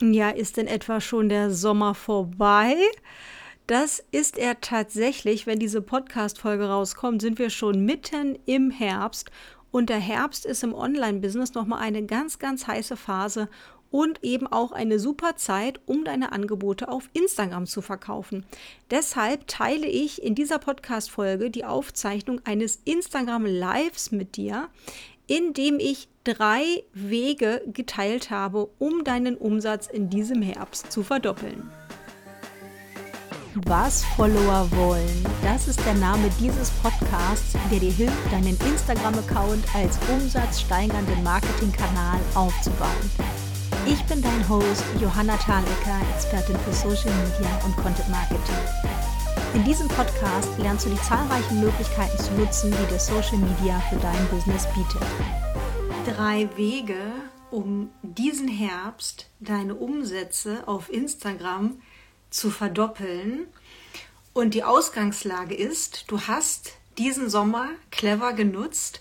Ja, ist denn etwa schon der Sommer vorbei? Das ist er tatsächlich. Wenn diese Podcast-Folge rauskommt, sind wir schon mitten im Herbst. Und der Herbst ist im Online-Business nochmal eine ganz, ganz heiße Phase und eben auch eine super Zeit, um deine Angebote auf Instagram zu verkaufen. Deshalb teile ich in dieser Podcast-Folge die Aufzeichnung eines Instagram Lives mit dir, in dem ich drei Wege geteilt habe, um deinen Umsatz in diesem Herbst zu verdoppeln. Was Follower wollen, das ist der Name dieses Podcasts, der dir hilft, deinen Instagram-Account als umsatzsteigernden Marketingkanal aufzubauen. Ich bin dein Host Johanna Thalecker, Expertin für Social Media und Content Marketing. In diesem Podcast lernst du die zahlreichen Möglichkeiten zu nutzen, die dir Social Media für dein Business bietet drei Wege, um diesen Herbst deine Umsätze auf Instagram zu verdoppeln. Und die Ausgangslage ist, du hast diesen Sommer clever genutzt,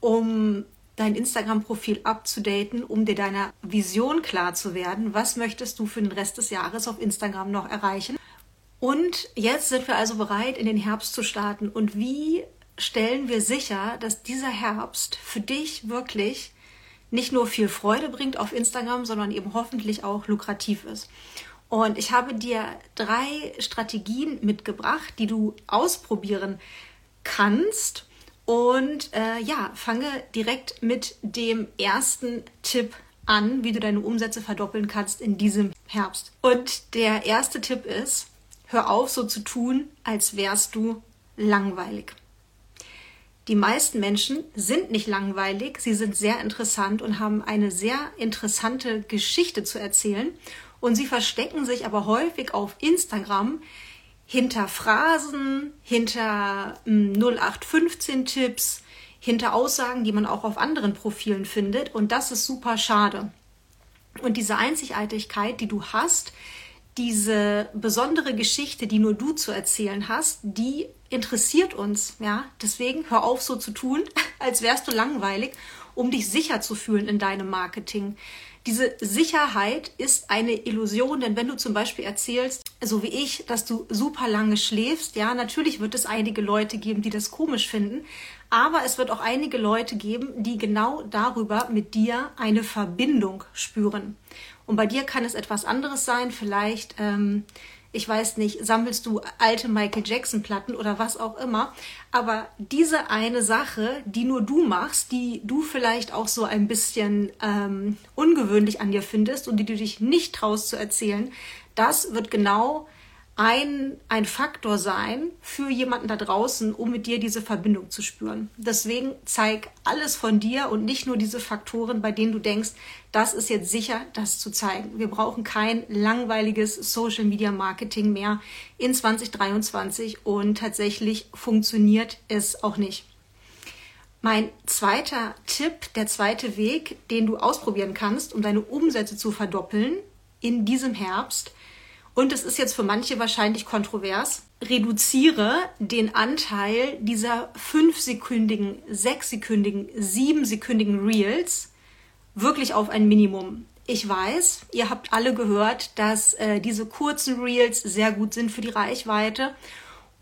um dein Instagram-Profil abzudaten, um dir deiner Vision klar zu werden. Was möchtest du für den Rest des Jahres auf Instagram noch erreichen? Und jetzt sind wir also bereit, in den Herbst zu starten. Und wie stellen wir sicher, dass dieser Herbst für dich wirklich nicht nur viel Freude bringt auf Instagram, sondern eben hoffentlich auch lukrativ ist. Und ich habe dir drei Strategien mitgebracht, die du ausprobieren kannst. Und äh, ja, fange direkt mit dem ersten Tipp an, wie du deine Umsätze verdoppeln kannst in diesem Herbst. Und der erste Tipp ist, hör auf so zu tun, als wärst du langweilig. Die meisten Menschen sind nicht langweilig, sie sind sehr interessant und haben eine sehr interessante Geschichte zu erzählen. Und sie verstecken sich aber häufig auf Instagram hinter Phrasen, hinter 0815-Tipps, hm, hinter Aussagen, die man auch auf anderen Profilen findet. Und das ist super schade. Und diese Einzigartigkeit, die du hast, diese besondere Geschichte, die nur du zu erzählen hast, die interessiert uns, ja. Deswegen hör auf, so zu tun, als wärst du langweilig, um dich sicher zu fühlen in deinem Marketing. Diese Sicherheit ist eine Illusion, denn wenn du zum Beispiel erzählst, so wie ich, dass du super lange schläfst, ja, natürlich wird es einige Leute geben, die das komisch finden, aber es wird auch einige Leute geben, die genau darüber mit dir eine Verbindung spüren. Und bei dir kann es etwas anderes sein, vielleicht ähm, ich weiß nicht, sammelst du alte Michael Jackson Platten oder was auch immer. Aber diese eine Sache, die nur du machst, die du vielleicht auch so ein bisschen ähm, ungewöhnlich an dir findest und die du dich nicht traust zu erzählen, das wird genau ein, ein Faktor sein für jemanden da draußen, um mit dir diese Verbindung zu spüren. Deswegen zeig alles von dir und nicht nur diese Faktoren, bei denen du denkst, das ist jetzt sicher, das zu zeigen. Wir brauchen kein langweiliges Social Media Marketing mehr in 2023 und tatsächlich funktioniert es auch nicht. Mein zweiter Tipp, der zweite Weg, den du ausprobieren kannst, um deine Umsätze zu verdoppeln in diesem Herbst, und es ist jetzt für manche wahrscheinlich kontrovers, reduziere den Anteil dieser fünfsekündigen, sechssekündigen, siebensekündigen Reels wirklich auf ein Minimum. Ich weiß, ihr habt alle gehört, dass äh, diese kurzen Reels sehr gut sind für die Reichweite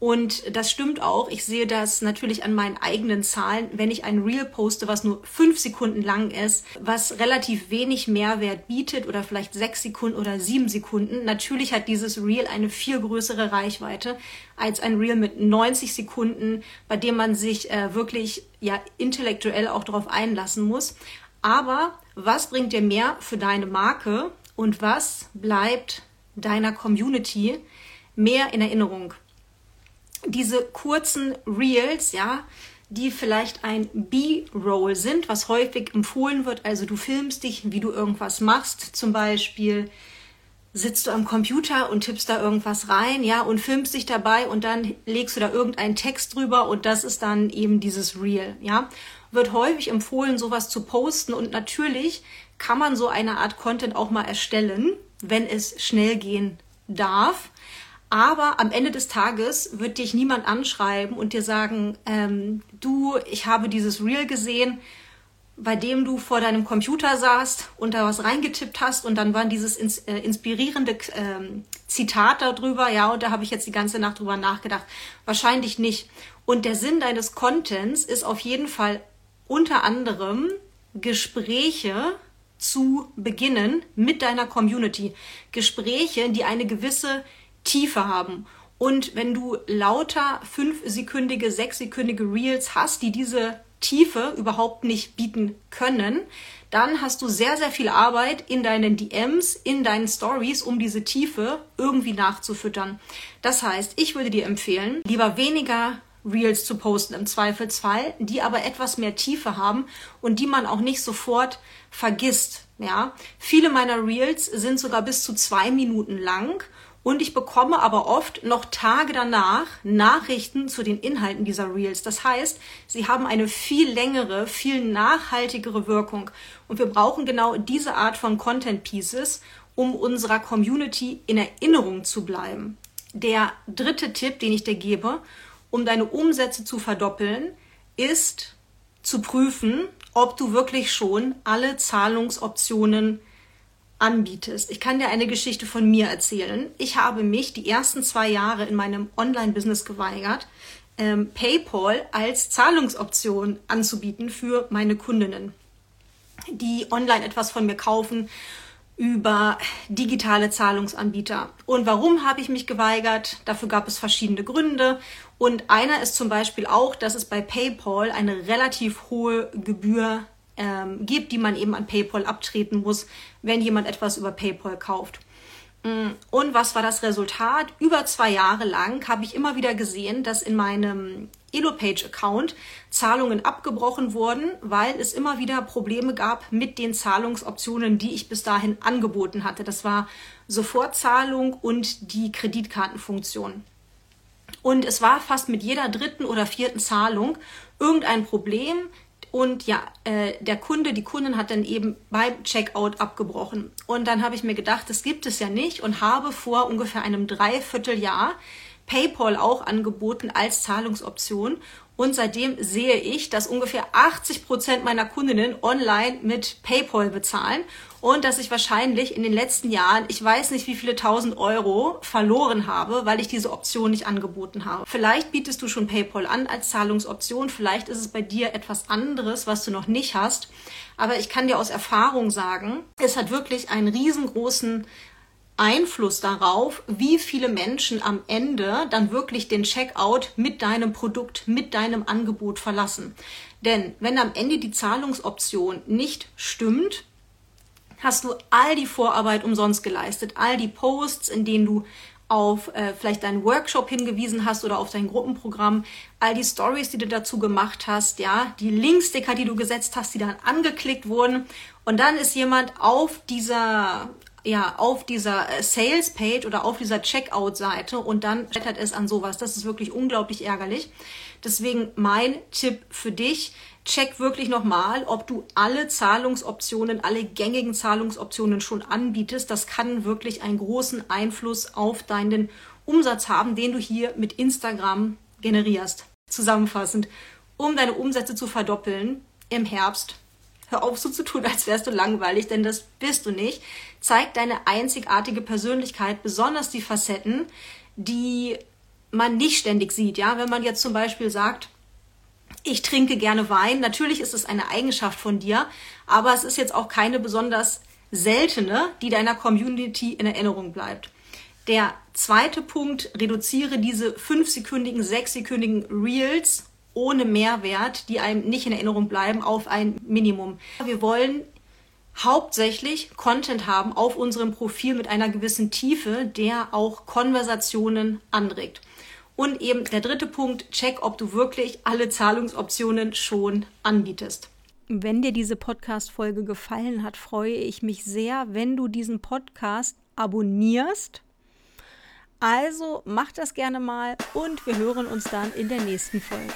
und das stimmt auch. Ich sehe das natürlich an meinen eigenen Zahlen, wenn ich ein Reel poste, was nur fünf Sekunden lang ist, was relativ wenig Mehrwert bietet oder vielleicht sechs Sekunden oder sieben Sekunden. Natürlich hat dieses Reel eine viel größere Reichweite als ein Reel mit 90 Sekunden, bei dem man sich äh, wirklich ja intellektuell auch darauf einlassen muss. Aber was bringt dir mehr für deine Marke und was bleibt deiner Community mehr in Erinnerung? Diese kurzen Reels, ja, die vielleicht ein B-Roll sind, was häufig empfohlen wird. Also du filmst dich, wie du irgendwas machst. Zum Beispiel sitzt du am Computer und tippst da irgendwas rein, ja, und filmst dich dabei und dann legst du da irgendeinen Text drüber und das ist dann eben dieses Reel, ja. Wird häufig empfohlen, sowas zu posten und natürlich kann man so eine Art Content auch mal erstellen, wenn es schnell gehen darf. Aber am Ende des Tages wird dich niemand anschreiben und dir sagen, ähm, du, ich habe dieses Reel gesehen bei dem du vor deinem Computer saßt und da was reingetippt hast und dann war dieses ins, äh, inspirierende ähm, Zitat darüber, ja, und da habe ich jetzt die ganze Nacht drüber nachgedacht. Wahrscheinlich nicht. Und der Sinn deines Contents ist auf jeden Fall unter anderem Gespräche zu beginnen mit deiner Community. Gespräche, die eine gewisse Tiefe haben. Und wenn du lauter fünfsekündige, sechssekündige Reels hast, die diese Tiefe überhaupt nicht bieten können, dann hast du sehr, sehr viel Arbeit in deinen DMs, in deinen Stories, um diese Tiefe irgendwie nachzufüttern. Das heißt, ich würde dir empfehlen, lieber weniger Reels zu posten im Zweifelsfall, die aber etwas mehr Tiefe haben und die man auch nicht sofort vergisst. Ja, viele meiner Reels sind sogar bis zu zwei Minuten lang und ich bekomme aber oft noch Tage danach Nachrichten zu den Inhalten dieser Reels. Das heißt, sie haben eine viel längere, viel nachhaltigere Wirkung. Und wir brauchen genau diese Art von Content Pieces, um unserer Community in Erinnerung zu bleiben. Der dritte Tipp, den ich dir gebe, um deine Umsätze zu verdoppeln, ist zu prüfen, ob du wirklich schon alle Zahlungsoptionen anbietest. Ich kann dir eine Geschichte von mir erzählen. Ich habe mich die ersten zwei Jahre in meinem Online-Business geweigert, ähm, PayPal als Zahlungsoption anzubieten für meine Kundinnen, die online etwas von mir kaufen über digitale Zahlungsanbieter. Und warum habe ich mich geweigert? Dafür gab es verschiedene Gründe. Und einer ist zum Beispiel auch, dass es bei PayPal eine relativ hohe Gebühr ähm, gibt, die man eben an PayPal abtreten muss, wenn jemand etwas über PayPal kauft. Mm, und was war das Resultat? Über zwei Jahre lang habe ich immer wieder gesehen, dass in meinem Elopage-Account Zahlungen abgebrochen wurden, weil es immer wieder Probleme gab mit den Zahlungsoptionen, die ich bis dahin angeboten hatte. Das war Sofortzahlung und die Kreditkartenfunktion. Und es war fast mit jeder dritten oder vierten Zahlung irgendein Problem, und ja, äh, der Kunde, die Kundin hat dann eben beim Checkout abgebrochen. Und dann habe ich mir gedacht, das gibt es ja nicht und habe vor ungefähr einem Dreivierteljahr PayPal auch angeboten als Zahlungsoption. Und seitdem sehe ich, dass ungefähr 80 Prozent meiner Kundinnen online mit PayPal bezahlen und dass ich wahrscheinlich in den letzten Jahren, ich weiß nicht wie viele tausend Euro verloren habe, weil ich diese Option nicht angeboten habe. Vielleicht bietest du schon PayPal an als Zahlungsoption, vielleicht ist es bei dir etwas anderes, was du noch nicht hast. Aber ich kann dir aus Erfahrung sagen, es hat wirklich einen riesengroßen Einfluss darauf, wie viele Menschen am Ende dann wirklich den Checkout mit deinem Produkt, mit deinem Angebot verlassen. Denn wenn am Ende die Zahlungsoption nicht stimmt, hast du all die Vorarbeit umsonst geleistet, all die Posts, in denen du auf äh, vielleicht deinen Workshop hingewiesen hast oder auf dein Gruppenprogramm, all die Stories, die du dazu gemacht hast, ja, die Linksticker, die du gesetzt hast, die dann angeklickt wurden. Und dann ist jemand auf dieser ja, auf dieser äh, Sales-Page oder auf dieser Checkout-Seite und dann scheitert es an sowas. Das ist wirklich unglaublich ärgerlich. Deswegen mein Tipp für dich, check wirklich nochmal, ob du alle Zahlungsoptionen, alle gängigen Zahlungsoptionen schon anbietest. Das kann wirklich einen großen Einfluss auf deinen Umsatz haben, den du hier mit Instagram generierst. Zusammenfassend, um deine Umsätze zu verdoppeln im Herbst Hör auf, so zu tun, als wärst du langweilig, denn das bist du nicht. Zeig deine einzigartige Persönlichkeit, besonders die Facetten, die man nicht ständig sieht. Ja, wenn man jetzt zum Beispiel sagt, ich trinke gerne Wein. Natürlich ist es eine Eigenschaft von dir, aber es ist jetzt auch keine besonders seltene, die deiner Community in Erinnerung bleibt. Der zweite Punkt, reduziere diese fünfsekündigen, sechssekündigen Reels ohne Mehrwert, die einem nicht in Erinnerung bleiben, auf ein Minimum. Wir wollen hauptsächlich Content haben auf unserem Profil mit einer gewissen Tiefe, der auch Konversationen anregt. Und eben der dritte Punkt, check, ob du wirklich alle Zahlungsoptionen schon anbietest. Wenn dir diese Podcast-Folge gefallen hat, freue ich mich sehr, wenn du diesen Podcast abonnierst also mach das gerne mal und wir hören uns dann in der nächsten Folge.